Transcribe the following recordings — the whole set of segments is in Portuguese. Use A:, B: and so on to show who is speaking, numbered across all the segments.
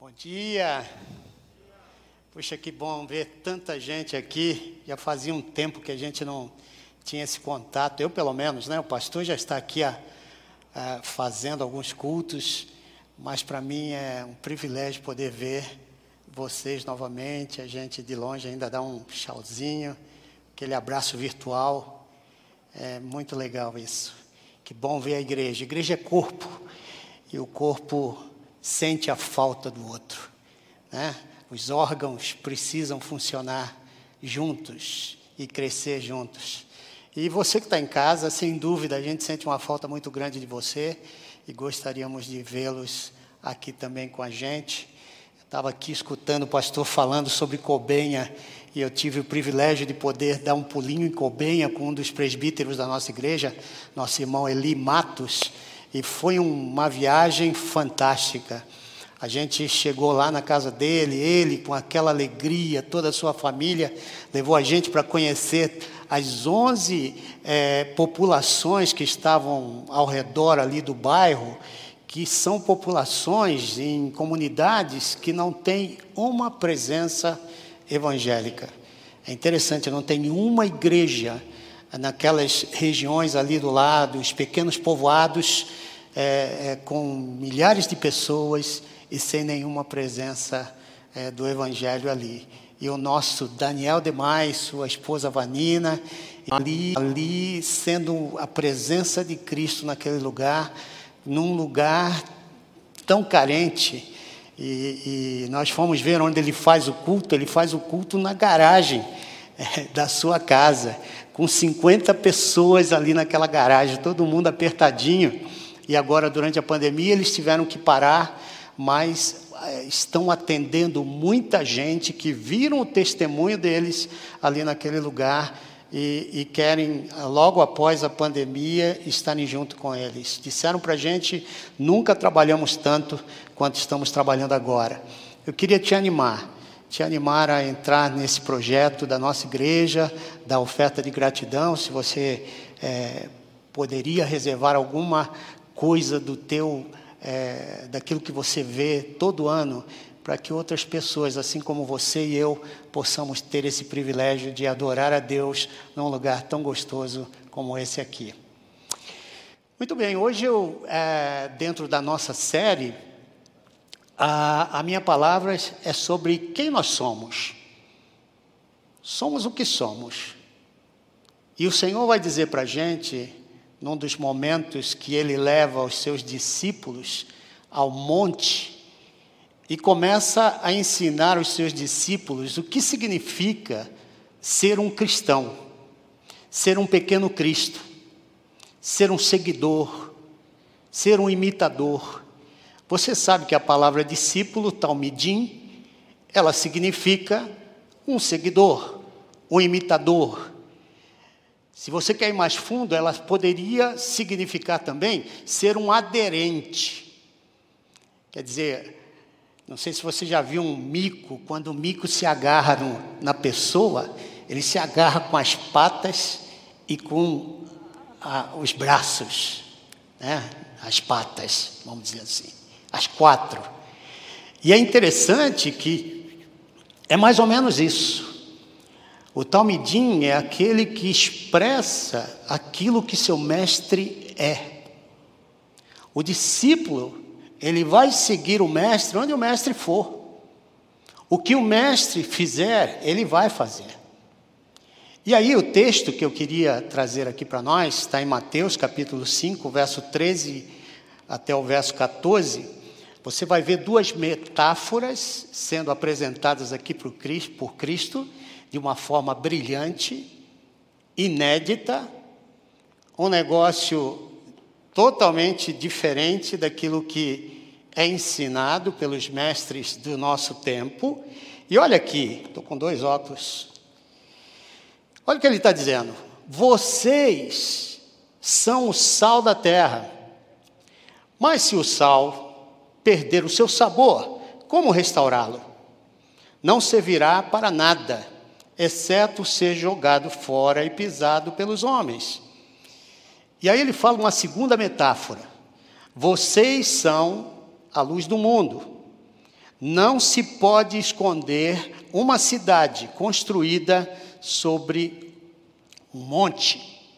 A: Bom dia. Puxa, que bom ver tanta gente aqui. Já fazia um tempo que a gente não tinha esse contato. Eu, pelo menos, né? O pastor já está aqui a, a, fazendo alguns cultos, mas para mim é um privilégio poder ver vocês novamente. A gente de longe ainda dá um tchauzinho, aquele abraço virtual. É muito legal isso. Que bom ver a igreja. A igreja é corpo e o corpo sente a falta do outro. Né? Os órgãos precisam funcionar juntos e crescer juntos. E você que está em casa, sem dúvida, a gente sente uma falta muito grande de você e gostaríamos de vê-los aqui também com a gente. Estava aqui escutando o pastor falando sobre Cobenha e eu tive o privilégio de poder dar um pulinho em Cobenha com um dos presbíteros da nossa igreja, nosso irmão Eli Matos e foi uma viagem fantástica. A gente chegou lá na casa dele, ele com aquela alegria, toda a sua família, levou a gente para conhecer as 11 é, populações que estavam ao redor ali do bairro, que são populações em comunidades que não têm uma presença evangélica. É interessante, não tem uma igreja naquelas regiões ali do lado, os pequenos povoados é, é, com milhares de pessoas e sem nenhuma presença é, do Evangelho ali. E o nosso Daniel Demais, sua esposa Vanina, ali, ali sendo a presença de Cristo naquele lugar, num lugar tão carente. E, e, nós fomos ver onde ele faz o culto, ele faz o culto na garagem é, da sua casa com 50 pessoas ali naquela garagem, todo mundo apertadinho. E agora, durante a pandemia, eles tiveram que parar, mas eh, estão atendendo muita gente que viram o testemunho deles ali naquele lugar e, e, querem, logo após a pandemia, estarem junto com eles. Disseram para a gente: nunca trabalhamos tanto quanto estamos trabalhando agora. Eu queria te animar te animar a entrar nesse projeto da nossa igreja, da oferta de gratidão, se você é, poderia reservar alguma coisa do teu, é, daquilo que você vê todo ano, para que outras pessoas, assim como você e eu, possamos ter esse privilégio de adorar a Deus num lugar tão gostoso como esse aqui. Muito bem, hoje eu, é, dentro da nossa série, a, a minha palavra é sobre quem nós somos. Somos o que somos. E o Senhor vai dizer para a gente, num dos momentos que ele leva os seus discípulos ao monte, e começa a ensinar os seus discípulos o que significa ser um cristão, ser um pequeno Cristo, ser um seguidor, ser um imitador. Você sabe que a palavra discípulo, talmidim, ela significa um seguidor, um imitador. Se você quer ir mais fundo, ela poderia significar também ser um aderente. Quer dizer, não sei se você já viu um mico, quando o mico se agarra no, na pessoa, ele se agarra com as patas e com a, os braços, né? as patas, vamos dizer assim às quatro. E é interessante que é mais ou menos isso. O Talmidim é aquele que expressa aquilo que seu mestre é. O discípulo, ele vai seguir o mestre onde o mestre for. O que o mestre fizer, ele vai fazer. E aí, o texto que eu queria trazer aqui para nós está em Mateus capítulo 5, verso 13 até o verso 14 você vai ver duas metáforas sendo apresentadas aqui por Cristo de uma forma brilhante, inédita, um negócio totalmente diferente daquilo que é ensinado pelos mestres do nosso tempo. E olha aqui, estou com dois óculos. Olha o que ele está dizendo. Vocês são o sal da terra. Mas se o sal perder o seu sabor, como restaurá-lo? Não servirá para nada, exceto ser jogado fora e pisado pelos homens. E aí ele fala uma segunda metáfora: vocês são a luz do mundo. Não se pode esconder uma cidade construída sobre um monte.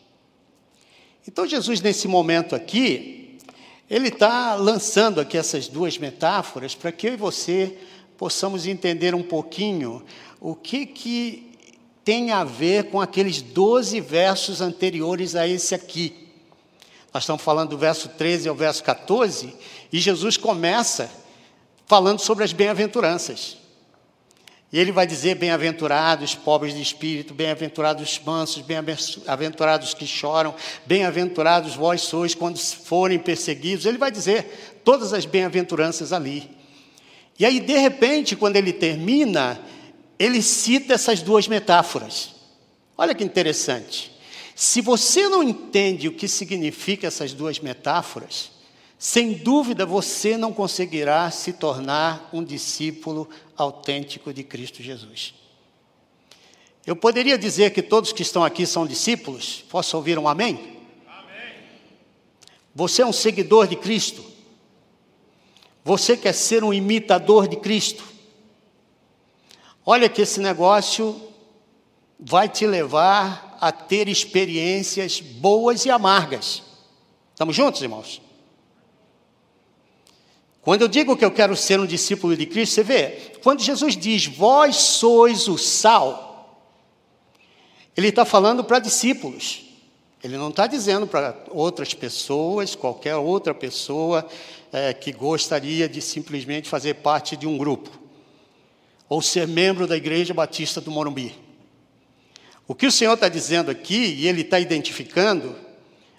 A: Então, Jesus, nesse momento aqui, ele está lançando aqui essas duas metáforas para que eu e você possamos entender um pouquinho o que, que tem a ver com aqueles 12 versos anteriores a esse aqui. Nós estamos falando do verso 13 ao verso 14, e Jesus começa falando sobre as bem-aventuranças. E ele vai dizer: Bem-aventurados pobres de espírito, bem-aventurados mansos, bem-aventurados que choram, bem-aventurados vós sois quando forem perseguidos. Ele vai dizer todas as bem-aventuranças ali. E aí, de repente, quando ele termina, ele cita essas duas metáforas. Olha que interessante. Se você não entende o que significa essas duas metáforas, sem dúvida você não conseguirá se tornar um discípulo autêntico de Cristo Jesus. Eu poderia dizer que todos que estão aqui são discípulos? Posso ouvir um amém? amém? Você é um seguidor de Cristo? Você quer ser um imitador de Cristo? Olha que esse negócio vai te levar a ter experiências boas e amargas. Estamos juntos, irmãos? Quando eu digo que eu quero ser um discípulo de Cristo, você vê, quando Jesus diz, vós sois o sal, ele está falando para discípulos. Ele não está dizendo para outras pessoas, qualquer outra pessoa é, que gostaria de simplesmente fazer parte de um grupo, ou ser membro da Igreja Batista do Morumbi. O que o Senhor está dizendo aqui, e Ele está identificando,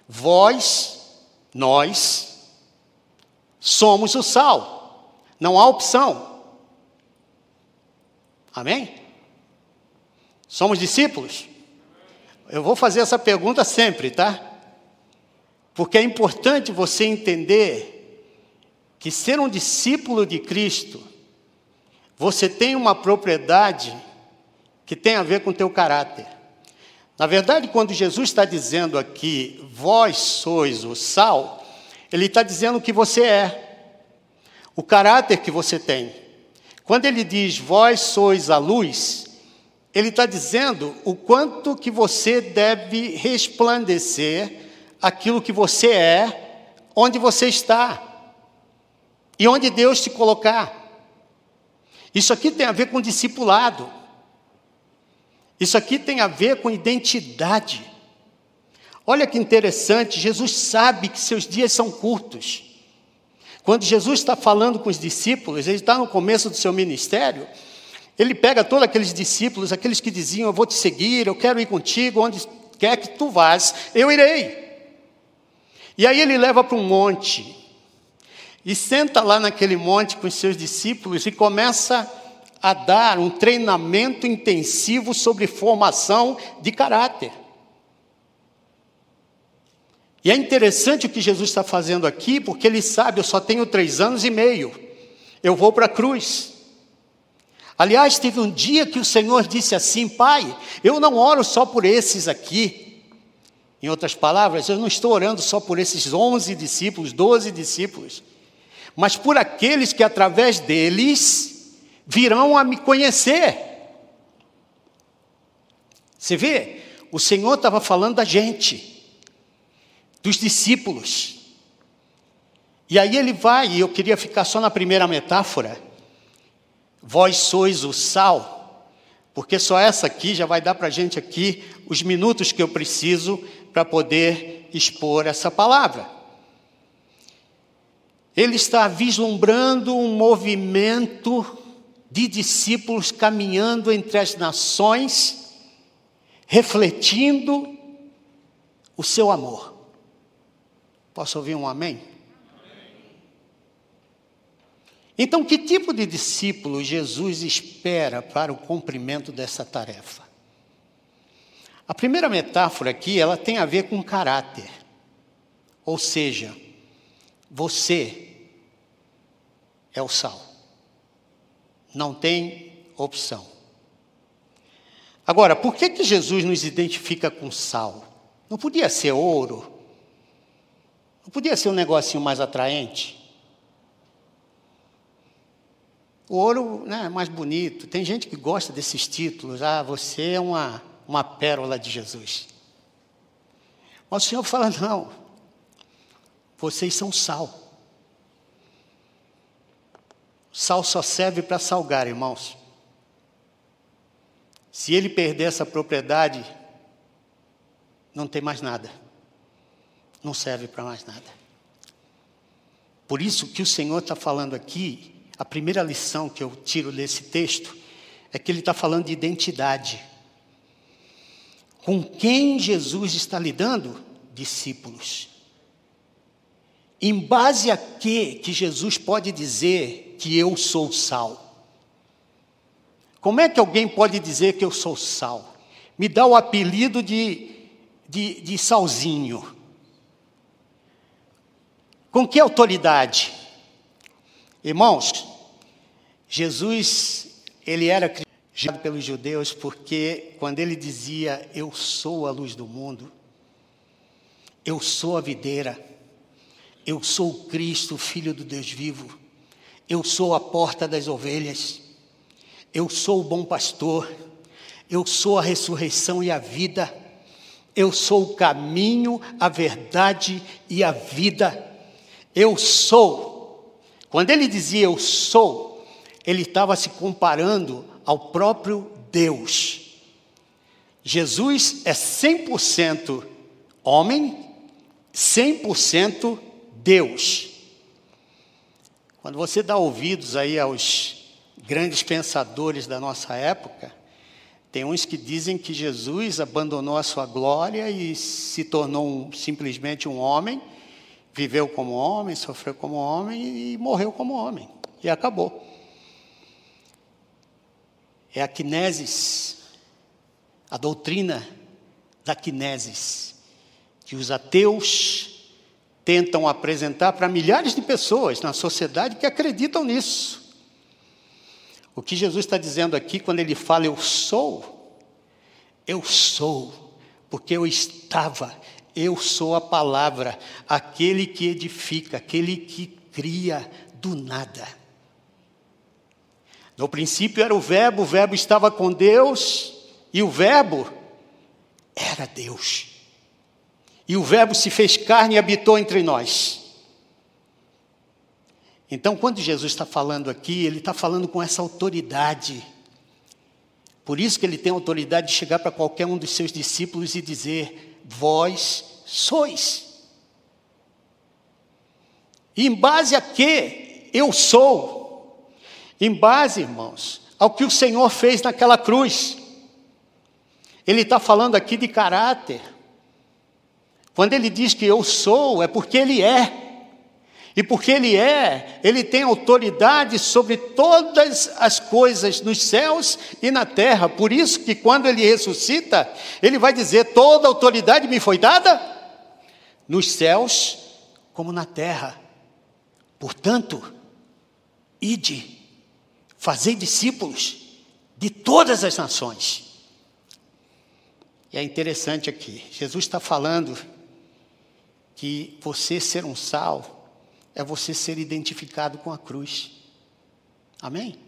A: vós, nós, Somos o sal. Não há opção. Amém? Somos discípulos? Eu vou fazer essa pergunta sempre, tá? Porque é importante você entender que ser um discípulo de Cristo, você tem uma propriedade que tem a ver com o teu caráter. Na verdade, quando Jesus está dizendo aqui, vós sois o sal, ele está dizendo o que você é, o caráter que você tem. Quando ele diz vós sois a luz, ele está dizendo o quanto que você deve resplandecer aquilo que você é, onde você está e onde Deus te colocar. Isso aqui tem a ver com discipulado. Isso aqui tem a ver com identidade. Olha que interessante, Jesus sabe que seus dias são curtos. Quando Jesus está falando com os discípulos, ele está no começo do seu ministério, ele pega todos aqueles discípulos, aqueles que diziam: Eu vou te seguir, eu quero ir contigo, onde quer que tu vás, eu irei. E aí ele leva para um monte, e senta lá naquele monte com os seus discípulos e começa a dar um treinamento intensivo sobre formação de caráter. E é interessante o que Jesus está fazendo aqui, porque ele sabe: eu só tenho três anos e meio, eu vou para a cruz. Aliás, teve um dia que o Senhor disse assim: Pai, eu não oro só por esses aqui. Em outras palavras, eu não estou orando só por esses onze discípulos, doze discípulos, mas por aqueles que através deles virão a me conhecer. Você vê, o Senhor estava falando da gente dos discípulos. E aí ele vai, e eu queria ficar só na primeira metáfora. Vós sois o sal, porque só essa aqui já vai dar para a gente aqui os minutos que eu preciso para poder expor essa palavra. Ele está vislumbrando um movimento de discípulos caminhando entre as nações, refletindo o seu amor. Posso ouvir um amém? Então, que tipo de discípulo Jesus espera para o cumprimento dessa tarefa? A primeira metáfora aqui, ela tem a ver com caráter. Ou seja, você é o sal. Não tem opção. Agora, por que, que Jesus nos identifica com sal? Não podia ser ouro, não podia ser um negocinho mais atraente? O ouro né, é mais bonito. Tem gente que gosta desses títulos. Ah, você é uma, uma pérola de Jesus. Mas o Senhor fala: não, vocês são sal. Sal só serve para salgar, irmãos. Se ele perder essa propriedade, não tem mais nada. Não serve para mais nada. Por isso que o Senhor está falando aqui, a primeira lição que eu tiro desse texto, é que ele está falando de identidade. Com quem Jesus está lidando? Discípulos. Em base a que que Jesus pode dizer que eu sou sal? Como é que alguém pode dizer que eu sou sal? Me dá o apelido de, de, de salzinho. Com que autoridade? Irmãos, Jesus, ele era criado pelos judeus porque quando ele dizia: Eu sou a luz do mundo, eu sou a videira, eu sou o Cristo, filho do Deus vivo, eu sou a porta das ovelhas, eu sou o bom pastor, eu sou a ressurreição e a vida, eu sou o caminho, a verdade e a vida. Eu sou. Quando ele dizia eu sou, ele estava se comparando ao próprio Deus. Jesus é 100% homem, 100% Deus. Quando você dá ouvidos aí aos grandes pensadores da nossa época, tem uns que dizem que Jesus abandonou a sua glória e se tornou um, simplesmente um homem viveu como homem, sofreu como homem e morreu como homem. E acabou. É a kinesis, a doutrina da kinesis, que os ateus tentam apresentar para milhares de pessoas na sociedade que acreditam nisso. O que Jesus está dizendo aqui, quando ele fala eu sou, eu sou, porque eu estava, eu sou a palavra, aquele que edifica, aquele que cria do nada. No princípio era o Verbo, o Verbo estava com Deus, e o Verbo era Deus. E o Verbo se fez carne e habitou entre nós. Então, quando Jesus está falando aqui, ele está falando com essa autoridade. Por isso que ele tem autoridade de chegar para qualquer um dos seus discípulos e dizer: vós sois. E em base a que eu sou? Em base, irmãos, ao que o Senhor fez naquela cruz. Ele está falando aqui de caráter. Quando ele diz que eu sou, é porque ele é. E porque Ele é, Ele tem autoridade sobre todas as coisas nos céus e na terra. Por isso que quando Ele ressuscita, Ele vai dizer: toda autoridade me foi dada nos céus como na terra. Portanto, ide, fazei discípulos de todas as nações. E é interessante aqui, Jesus está falando que você ser um sal é você ser identificado com a cruz. Amém?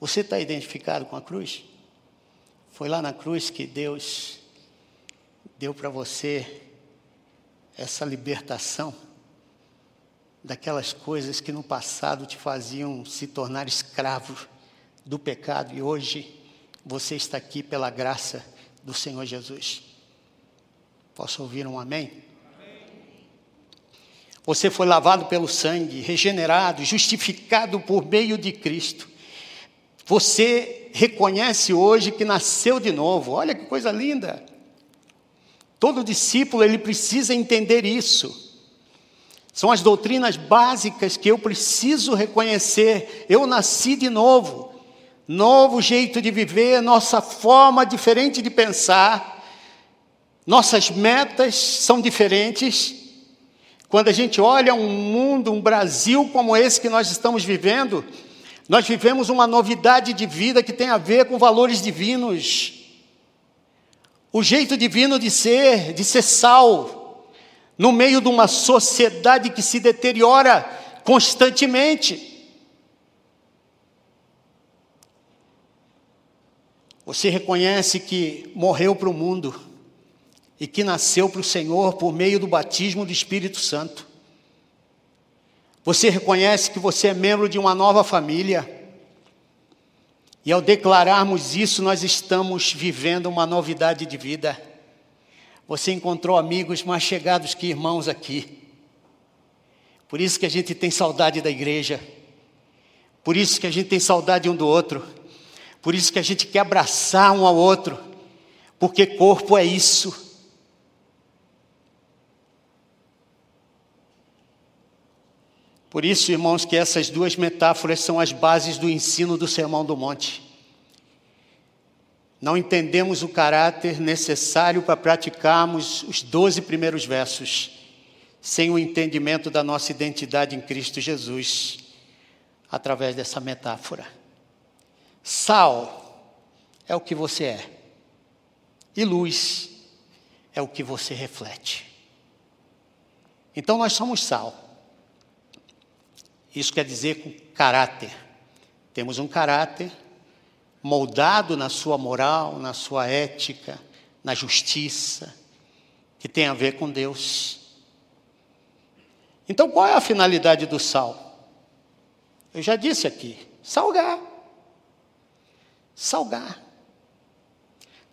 A: Você está identificado com a cruz? Foi lá na cruz que Deus deu para você essa libertação daquelas coisas que no passado te faziam se tornar escravo do pecado e hoje você está aqui pela graça do Senhor Jesus. Posso ouvir um amém? Você foi lavado pelo sangue, regenerado, justificado por meio de Cristo. Você reconhece hoje que nasceu de novo. Olha que coisa linda. Todo discípulo ele precisa entender isso. São as doutrinas básicas que eu preciso reconhecer. Eu nasci de novo. Novo jeito de viver, nossa forma diferente de pensar. Nossas metas são diferentes. Quando a gente olha um mundo, um Brasil como esse que nós estamos vivendo, nós vivemos uma novidade de vida que tem a ver com valores divinos. O jeito divino de ser, de ser sal, no meio de uma sociedade que se deteriora constantemente. Você reconhece que morreu para o mundo e que nasceu para o Senhor por meio do batismo do Espírito Santo. Você reconhece que você é membro de uma nova família. E ao declararmos isso, nós estamos vivendo uma novidade de vida. Você encontrou amigos mais chegados que irmãos aqui. Por isso que a gente tem saudade da igreja. Por isso que a gente tem saudade um do outro. Por isso que a gente quer abraçar um ao outro. Porque corpo é isso. Por isso, irmãos, que essas duas metáforas são as bases do ensino do Sermão do Monte. Não entendemos o caráter necessário para praticarmos os doze primeiros versos, sem o entendimento da nossa identidade em Cristo Jesus, através dessa metáfora. Sal é o que você é, e luz é o que você reflete. Então, nós somos sal. Isso quer dizer com caráter. Temos um caráter moldado na sua moral, na sua ética, na justiça, que tem a ver com Deus. Então, qual é a finalidade do sal? Eu já disse aqui: salgar. Salgar.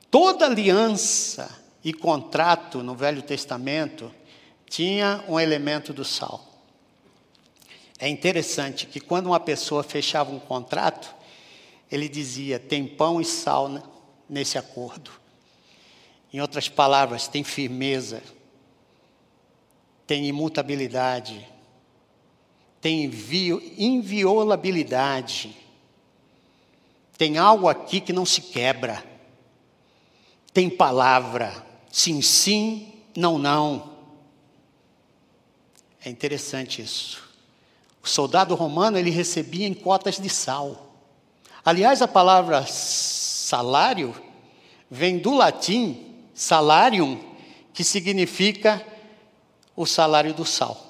A: Toda aliança e contrato no Velho Testamento tinha um elemento do sal. É interessante que quando uma pessoa fechava um contrato, ele dizia: tem pão e sal nesse acordo. Em outras palavras, tem firmeza, tem imutabilidade, tem inviolabilidade. Tem algo aqui que não se quebra. Tem palavra, sim, sim, não, não. É interessante isso. O soldado romano ele recebia em cotas de sal. Aliás, a palavra salário vem do latim salarium, que significa o salário do sal.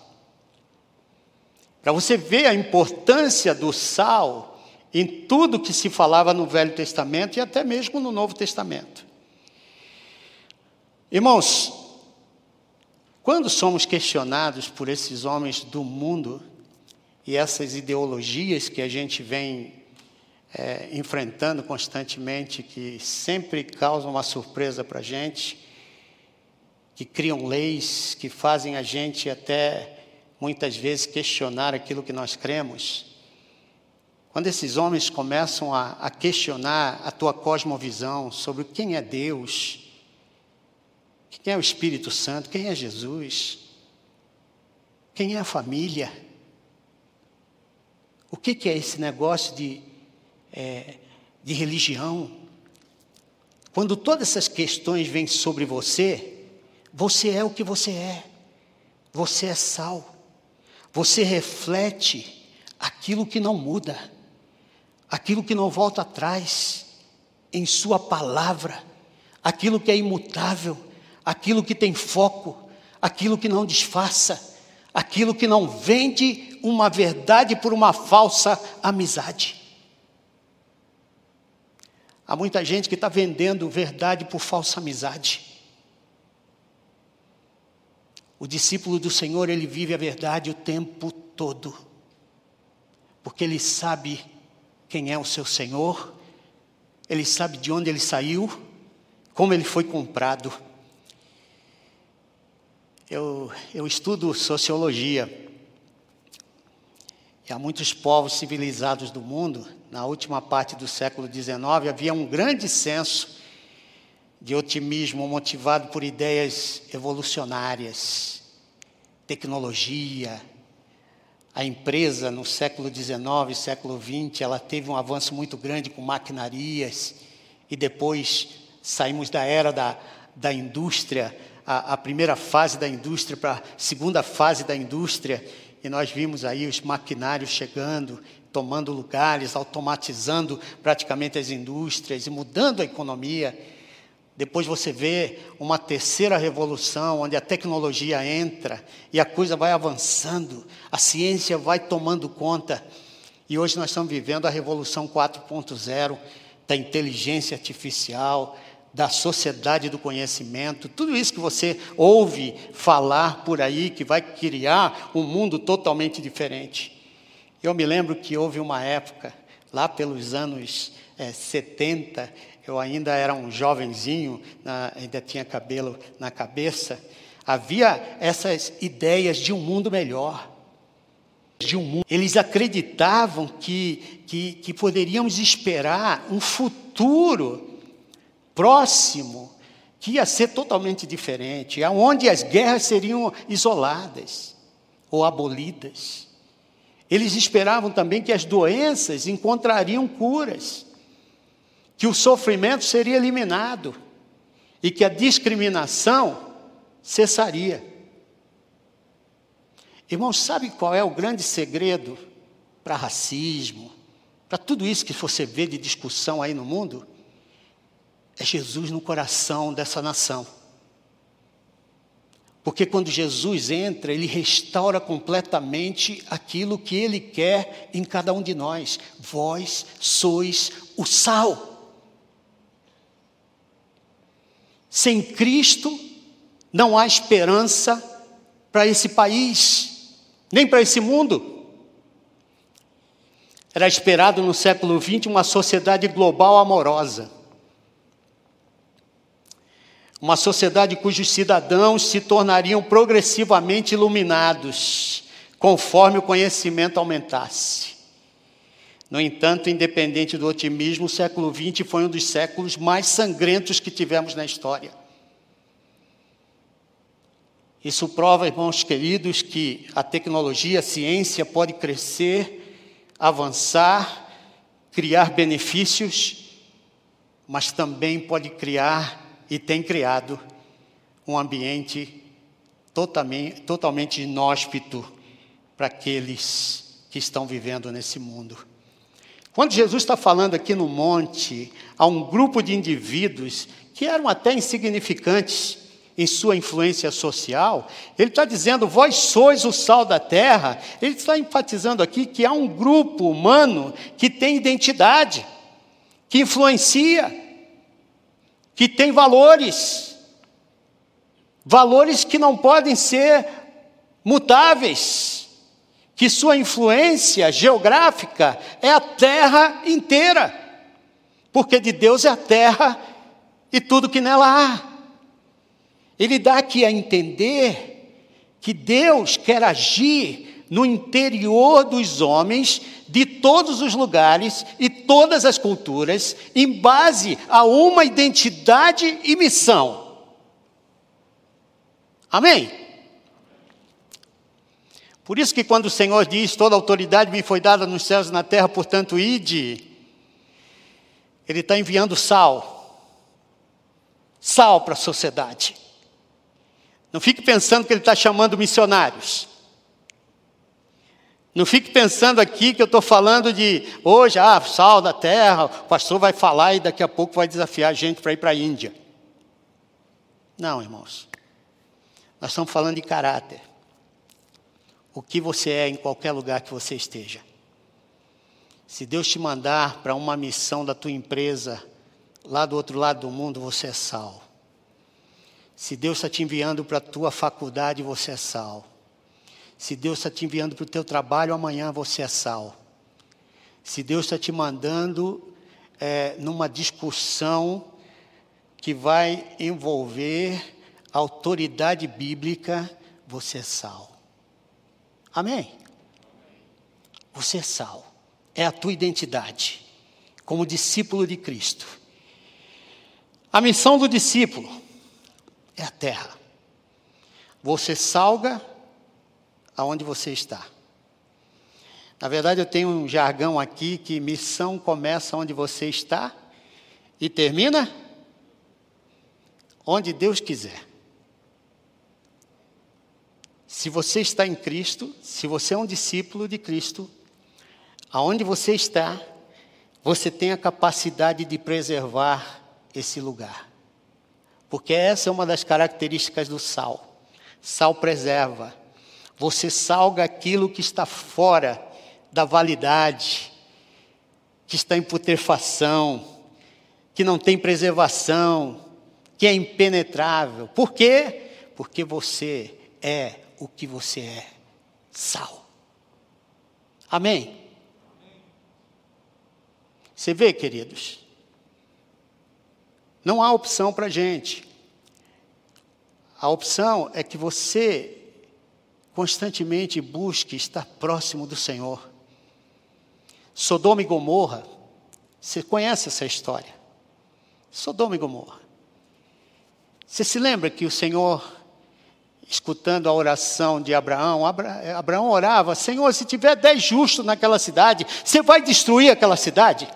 A: Para você ver a importância do sal em tudo que se falava no Velho Testamento e até mesmo no Novo Testamento. Irmãos, quando somos questionados por esses homens do mundo, e essas ideologias que a gente vem é, enfrentando constantemente, que sempre causam uma surpresa para a gente, que criam leis, que fazem a gente até muitas vezes questionar aquilo que nós cremos. Quando esses homens começam a, a questionar a tua cosmovisão sobre quem é Deus, quem é o Espírito Santo, quem é Jesus, quem é a família, o que, que é esse negócio de, é, de religião? Quando todas essas questões vêm sobre você, você é o que você é. Você é sal. Você reflete aquilo que não muda, aquilo que não volta atrás em Sua palavra, aquilo que é imutável, aquilo que tem foco, aquilo que não disfarça, aquilo que não vende uma verdade por uma falsa amizade. Há muita gente que está vendendo verdade por falsa amizade. O discípulo do Senhor, ele vive a verdade o tempo todo, porque ele sabe quem é o seu Senhor, ele sabe de onde ele saiu, como ele foi comprado. Eu, eu estudo sociologia que há muitos povos civilizados do mundo, na última parte do século XIX, havia um grande senso de otimismo motivado por ideias evolucionárias, tecnologia. A empresa no século XIX, século XX, ela teve um avanço muito grande com maquinarias e depois saímos da era da, da indústria, a, a primeira fase da indústria para a segunda fase da indústria e nós vimos aí os maquinários chegando, tomando lugares, automatizando praticamente as indústrias e mudando a economia. Depois você vê uma terceira revolução, onde a tecnologia entra e a coisa vai avançando, a ciência vai tomando conta. E hoje nós estamos vivendo a revolução 4.0, da inteligência artificial, da sociedade do conhecimento, tudo isso que você ouve falar por aí, que vai criar um mundo totalmente diferente. Eu me lembro que houve uma época, lá pelos anos é, 70, eu ainda era um jovenzinho, na, ainda tinha cabelo na cabeça, havia essas ideias de um mundo melhor. De um mundo. Eles acreditavam que, que, que poderíamos esperar um futuro próximo que ia ser totalmente diferente, onde as guerras seriam isoladas ou abolidas. Eles esperavam também que as doenças encontrariam curas que o sofrimento seria eliminado e que a discriminação cessaria. Irmãos, sabe qual é o grande segredo para racismo, para tudo isso que você vê de discussão aí no mundo? É Jesus no coração dessa nação. Porque quando Jesus entra, ele restaura completamente aquilo que ele quer em cada um de nós. Vós sois o sal. Sem Cristo, não há esperança para esse país, nem para esse mundo. Era esperado no século XX uma sociedade global amorosa. Uma sociedade cujos cidadãos se tornariam progressivamente iluminados, conforme o conhecimento aumentasse. No entanto, independente do otimismo, o século XX foi um dos séculos mais sangrentos que tivemos na história. Isso prova, irmãos queridos, que a tecnologia, a ciência pode crescer, avançar, criar benefícios, mas também pode criar e tem criado um ambiente totalmente, totalmente inóspito para aqueles que estão vivendo nesse mundo. Quando Jesus está falando aqui no monte, a um grupo de indivíduos que eram até insignificantes em sua influência social, ele está dizendo, vós sois o sal da terra. Ele está enfatizando aqui que há um grupo humano que tem identidade, que influencia, que tem valores, valores que não podem ser mutáveis. Que sua influência geográfica é a terra inteira, porque de Deus é a terra e tudo que nela há. Ele dá aqui a entender que Deus quer agir no interior dos homens de todos os lugares e todas as culturas, em base a uma identidade e missão. Amém? Por isso que quando o Senhor diz, toda autoridade me foi dada nos céus e na terra, portanto, ide, Ele está enviando sal. Sal para a sociedade. Não fique pensando que Ele está chamando missionários. Não fique pensando aqui que eu estou falando de hoje, ah, sal da terra, o pastor vai falar e daqui a pouco vai desafiar a gente para ir para a Índia. Não, irmãos. Nós estamos falando de caráter o que você é em qualquer lugar que você esteja. Se Deus te mandar para uma missão da tua empresa, lá do outro lado do mundo, você é sal. Se Deus está te enviando para a tua faculdade, você é sal. Se Deus está te enviando para o teu trabalho, amanhã você é sal. Se Deus está te mandando é, numa discussão que vai envolver autoridade bíblica, você é sal. Amém? Você é sal, é a tua identidade, como discípulo de Cristo. A missão do discípulo é a terra. Você salga aonde você está. Na verdade, eu tenho um jargão aqui que missão começa onde você está e termina onde Deus quiser. Se você está em Cristo, se você é um discípulo de Cristo, aonde você está, você tem a capacidade de preservar esse lugar. Porque essa é uma das características do sal. Sal preserva. Você salga aquilo que está fora da validade, que está em putrefação, que não tem preservação, que é impenetrável. Por quê? Porque você é o que você é: sal. Amém? Você vê, queridos? Não há opção para a gente. A opção é que você constantemente busque estar próximo do Senhor. Sodoma e Gomorra, você conhece essa história? Sodoma e Gomorra. Você se lembra que o Senhor, escutando a oração de Abraão, Abra, Abraão orava: Senhor, se tiver dez justos naquela cidade, você vai destruir aquela cidade?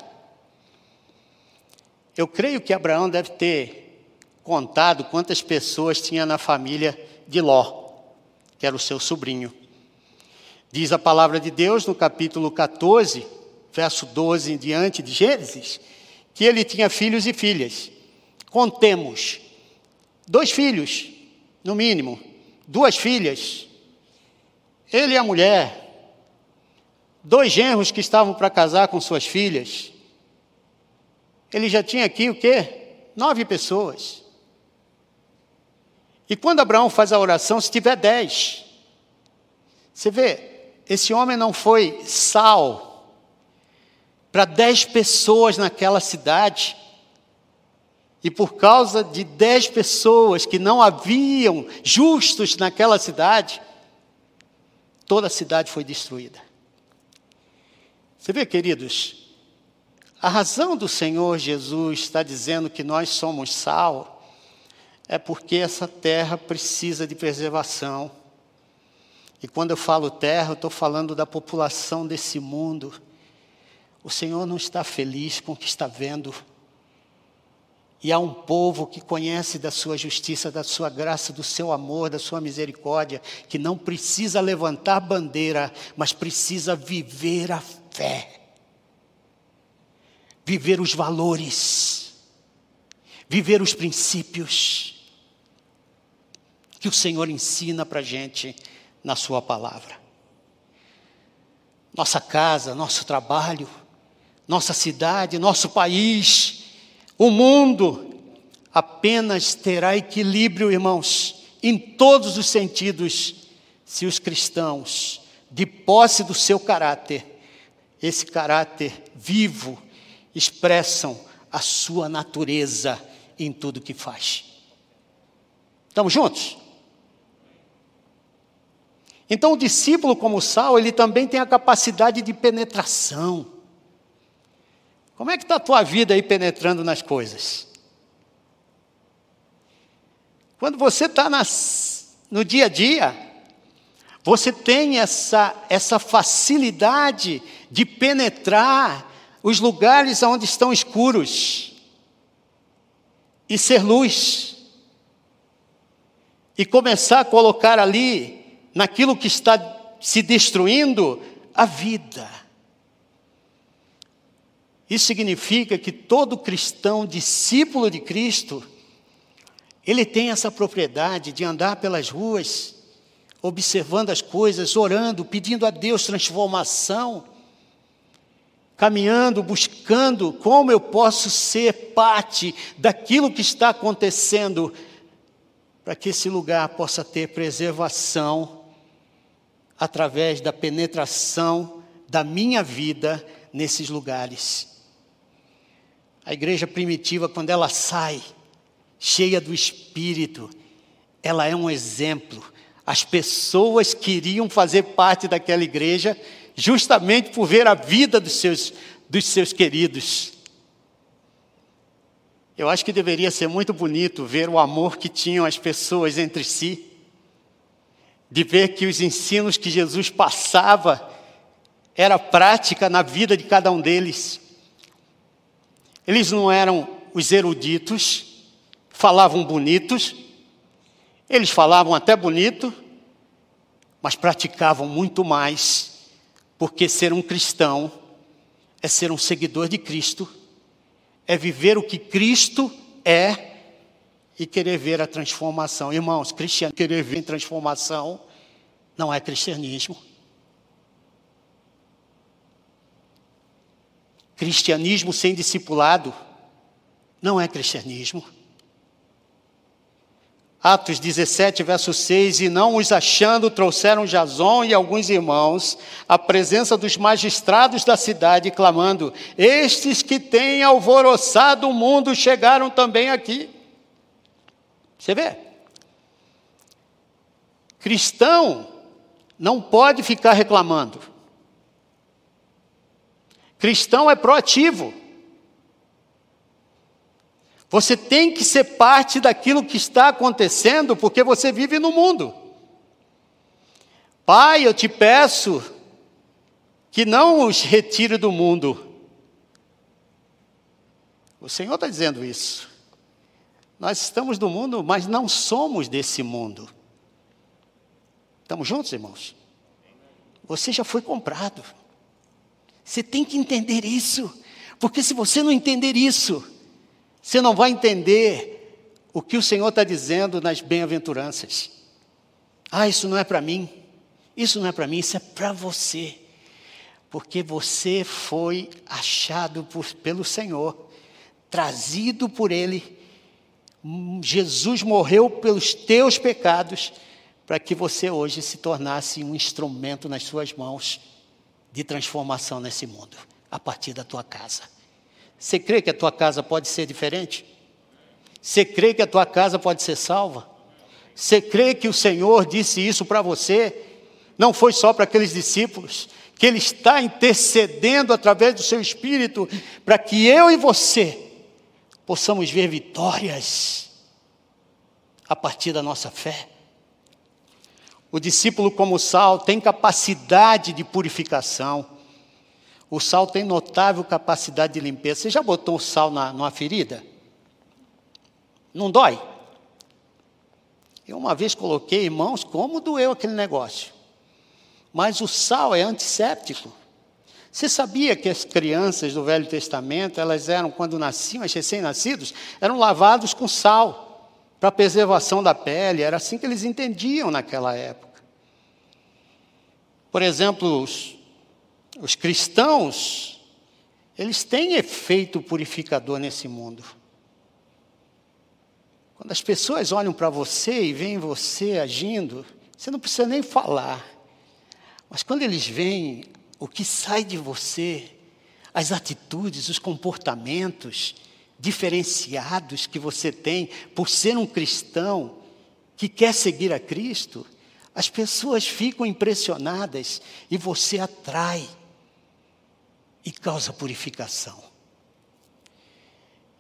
A: Eu creio que Abraão deve ter contado quantas pessoas tinha na família de Ló, que era o seu sobrinho. Diz a palavra de Deus no capítulo 14, verso 12 em diante de Gênesis, que ele tinha filhos e filhas. Contemos, dois filhos, no mínimo, duas filhas, ele e a mulher, dois genros que estavam para casar com suas filhas, ele já tinha aqui o quê? Nove pessoas. E quando Abraão faz a oração, se tiver dez, você vê, esse homem não foi sal para dez pessoas naquela cidade. E por causa de dez pessoas que não haviam justos naquela cidade, toda a cidade foi destruída. Você vê, queridos, a razão do Senhor Jesus está dizendo que nós somos sal é porque essa terra precisa de preservação. E quando eu falo terra, eu estou falando da população desse mundo. O Senhor não está feliz com o que está vendo. E há um povo que conhece da sua justiça, da sua graça, do seu amor, da sua misericórdia, que não precisa levantar bandeira, mas precisa viver a fé viver os valores, viver os princípios que o Senhor ensina para a gente na Sua palavra. Nossa casa, nosso trabalho, nossa cidade, nosso país, o mundo apenas terá equilíbrio, irmãos, em todos os sentidos, se os cristãos, de posse do seu caráter, esse caráter vivo, expressam a sua natureza em tudo que faz. Estamos juntos? Então, o discípulo, como sal, ele também tem a capacidade de penetração. Como é que está a tua vida aí penetrando nas coisas? Quando você está no dia a dia, você tem essa, essa facilidade de penetrar os lugares onde estão escuros e ser luz. E começar a colocar ali, naquilo que está se destruindo, a vida. Isso significa que todo cristão, discípulo de Cristo, ele tem essa propriedade de andar pelas ruas, observando as coisas, orando, pedindo a Deus transformação caminhando, buscando como eu posso ser parte daquilo que está acontecendo, para que esse lugar possa ter preservação através da penetração da minha vida nesses lugares. A igreja primitiva, quando ela sai, cheia do Espírito, ela é um exemplo. As pessoas queriam fazer parte daquela igreja justamente por ver a vida dos seus, dos seus queridos. Eu acho que deveria ser muito bonito ver o amor que tinham as pessoas entre si, de ver que os ensinos que Jesus passava era prática na vida de cada um deles. Eles não eram os eruditos, falavam bonitos, eles falavam até bonito, mas praticavam muito mais porque ser um cristão é ser um seguidor de Cristo, é viver o que Cristo é e querer ver a transformação. Irmãos, querer ver transformação não é cristianismo. Cristianismo sem discipulado não é cristianismo. Atos 17, verso 6: E não os achando, trouxeram Jason e alguns irmãos à presença dos magistrados da cidade, clamando: Estes que têm alvoroçado o mundo chegaram também aqui. Você vê? Cristão não pode ficar reclamando. Cristão é proativo. Você tem que ser parte daquilo que está acontecendo, porque você vive no mundo. Pai, eu te peço que não os retire do mundo. O Senhor está dizendo isso. Nós estamos no mundo, mas não somos desse mundo. Estamos juntos, irmãos? Você já foi comprado. Você tem que entender isso. Porque se você não entender isso, você não vai entender o que o Senhor está dizendo nas bem-aventuranças. Ah, isso não é para mim. Isso não é para mim, isso é para você. Porque você foi achado por, pelo Senhor, trazido por Ele. Jesus morreu pelos teus pecados, para que você hoje se tornasse um instrumento nas suas mãos de transformação nesse mundo, a partir da tua casa. Você crê que a tua casa pode ser diferente? Você crê que a tua casa pode ser salva? Você crê que o Senhor disse isso para você? Não foi só para aqueles discípulos, que Ele está intercedendo através do seu Espírito para que eu e você possamos ver vitórias a partir da nossa fé. O discípulo, como sal, tem capacidade de purificação. O sal tem notável capacidade de limpeza. Você já botou o sal na, numa ferida? Não dói? Eu uma vez coloquei, irmãos, como doeu aquele negócio. Mas o sal é antisséptico. Você sabia que as crianças do Velho Testamento, elas eram, quando nasciam, as recém-nascidos, eram lavados com sal, para preservação da pele, era assim que eles entendiam naquela época. Por exemplo, os, os cristãos, eles têm efeito purificador nesse mundo. Quando as pessoas olham para você e veem você agindo, você não precisa nem falar. Mas quando eles veem o que sai de você, as atitudes, os comportamentos diferenciados que você tem por ser um cristão que quer seguir a Cristo, as pessoas ficam impressionadas e você atrai e causa purificação.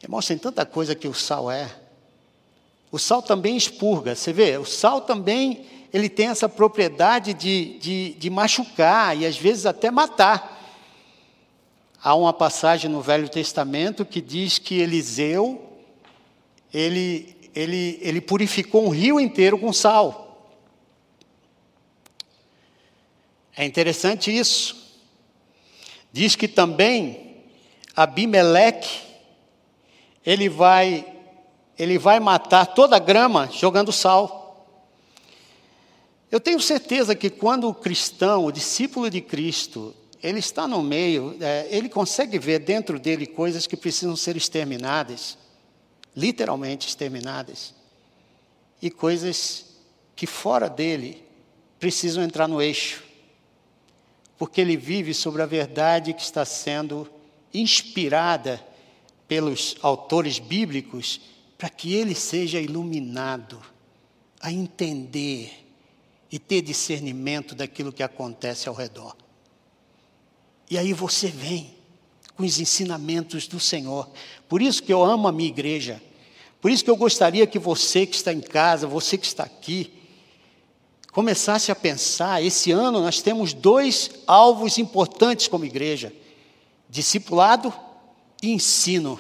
A: Irmãos, tem tanta coisa que o sal é. O sal também expurga, você vê? O sal também ele tem essa propriedade de, de, de machucar e às vezes até matar. Há uma passagem no Velho Testamento que diz que Eliseu ele, ele, ele purificou um rio inteiro com sal. É interessante isso. Diz que também Abimeleque ele vai ele vai matar toda a grama jogando sal. Eu tenho certeza que quando o cristão, o discípulo de Cristo, ele está no meio, é, ele consegue ver dentro dele coisas que precisam ser exterminadas, literalmente exterminadas, e coisas que fora dele precisam entrar no eixo porque ele vive sobre a verdade que está sendo inspirada pelos autores bíblicos, para que ele seja iluminado a entender e ter discernimento daquilo que acontece ao redor. E aí você vem com os ensinamentos do Senhor. Por isso que eu amo a minha igreja. Por isso que eu gostaria que você que está em casa, você que está aqui, começasse a pensar, esse ano nós temos dois alvos importantes como igreja: discipulado e ensino.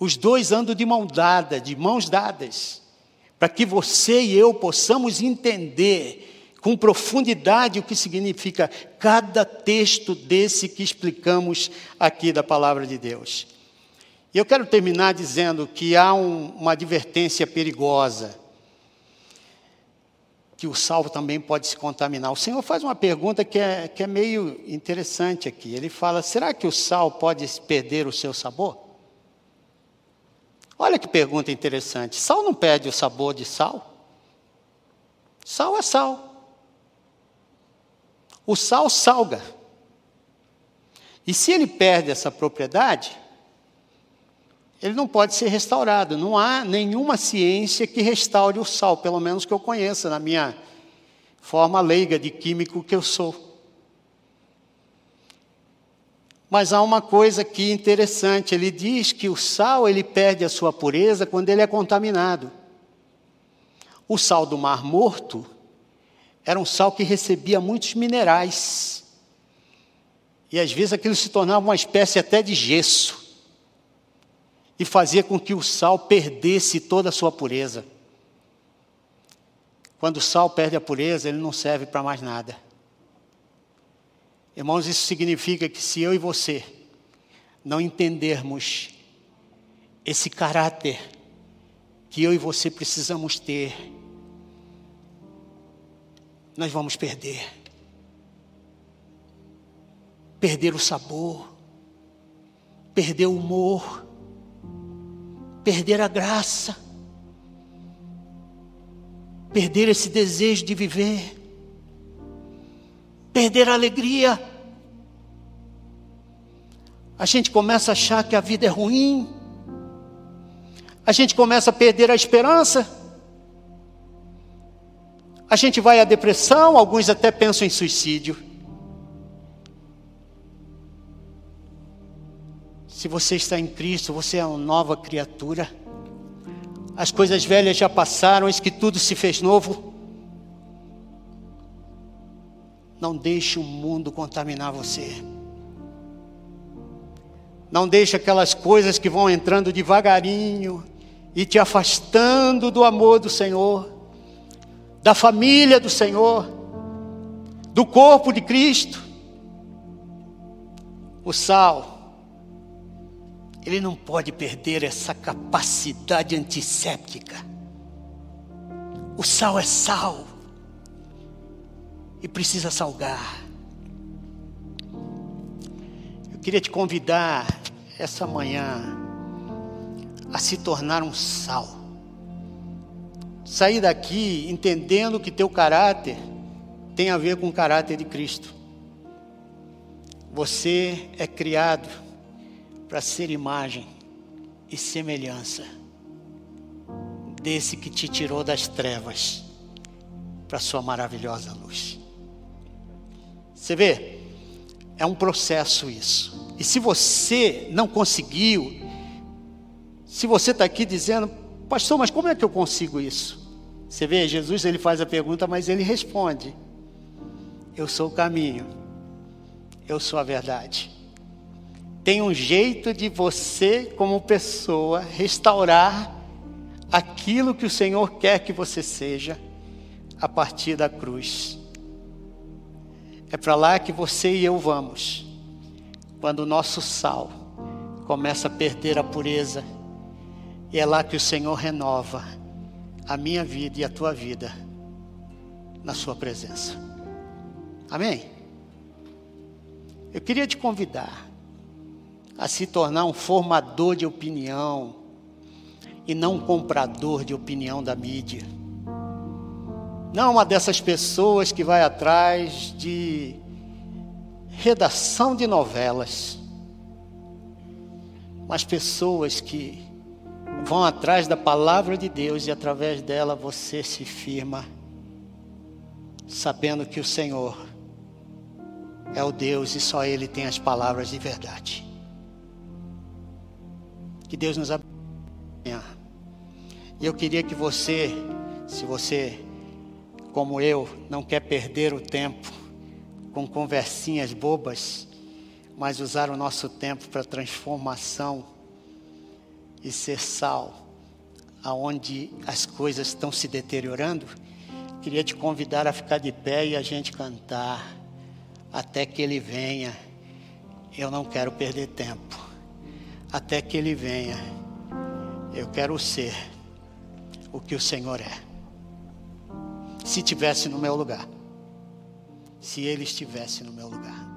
A: Os dois andam de mão dada, de mãos dadas, para que você e eu possamos entender com profundidade o que significa cada texto desse que explicamos aqui da palavra de Deus. E eu quero terminar dizendo que há um, uma advertência perigosa que o sal também pode se contaminar. O Senhor faz uma pergunta que é, que é meio interessante aqui. Ele fala: será que o sal pode perder o seu sabor? Olha que pergunta interessante. Sal não perde o sabor de sal? Sal é sal. O sal salga. E se ele perde essa propriedade, ele não pode ser restaurado. Não há nenhuma ciência que restaure o sal, pelo menos que eu conheça na minha forma leiga de químico que eu sou. Mas há uma coisa aqui interessante, ele diz que o sal ele perde a sua pureza quando ele é contaminado. O sal do Mar Morto era um sal que recebia muitos minerais. E às vezes aquilo se tornava uma espécie até de gesso. E fazia com que o sal perdesse toda a sua pureza. Quando o sal perde a pureza, ele não serve para mais nada. Irmãos, isso significa que se eu e você não entendermos esse caráter que eu e você precisamos ter, nós vamos perder. Perder o sabor, perder o humor, perder a graça, perder esse desejo de viver perder a alegria. A gente começa a achar que a vida é ruim. A gente começa a perder a esperança. A gente vai à depressão, alguns até pensam em suicídio. Se você está em Cristo, você é uma nova criatura. As coisas velhas já passaram, eis que tudo se fez novo. Não deixe o mundo contaminar você. Não deixe aquelas coisas que vão entrando devagarinho e te afastando do amor do Senhor, da família do Senhor, do corpo de Cristo. O sal, ele não pode perder essa capacidade antisséptica. O sal é sal e precisa salgar. Eu queria te convidar essa manhã a se tornar um sal. Sair daqui entendendo que teu caráter tem a ver com o caráter de Cristo. Você é criado para ser imagem e semelhança desse que te tirou das trevas para sua maravilhosa luz. Você vê? É um processo isso. E se você não conseguiu, se você está aqui dizendo, pastor, mas como é que eu consigo isso? Você vê, Jesus ele faz a pergunta, mas ele responde: Eu sou o caminho, eu sou a verdade. Tem um jeito de você, como pessoa, restaurar aquilo que o Senhor quer que você seja a partir da cruz. É para lá que você e eu vamos. Quando o nosso sal começa a perder a pureza, e é lá que o Senhor renova a minha vida e a tua vida na Sua presença. Amém? Eu queria te convidar a se tornar um formador de opinião e não um comprador de opinião da mídia. Não uma dessas pessoas que vai atrás de redação de novelas, mas pessoas que vão atrás da palavra de Deus e através dela você se firma, sabendo que o Senhor é o Deus e só Ele tem as palavras de verdade. Que Deus nos abençoe. E eu queria que você, se você como eu, não quer perder o tempo com conversinhas bobas, mas usar o nosso tempo para transformação e ser sal, aonde as coisas estão se deteriorando, queria te convidar a ficar de pé e a gente cantar até que ele venha. Eu não quero perder tempo. Até que ele venha, eu quero ser o que o Senhor é se tivesse no meu lugar. Se ele estivesse no meu lugar.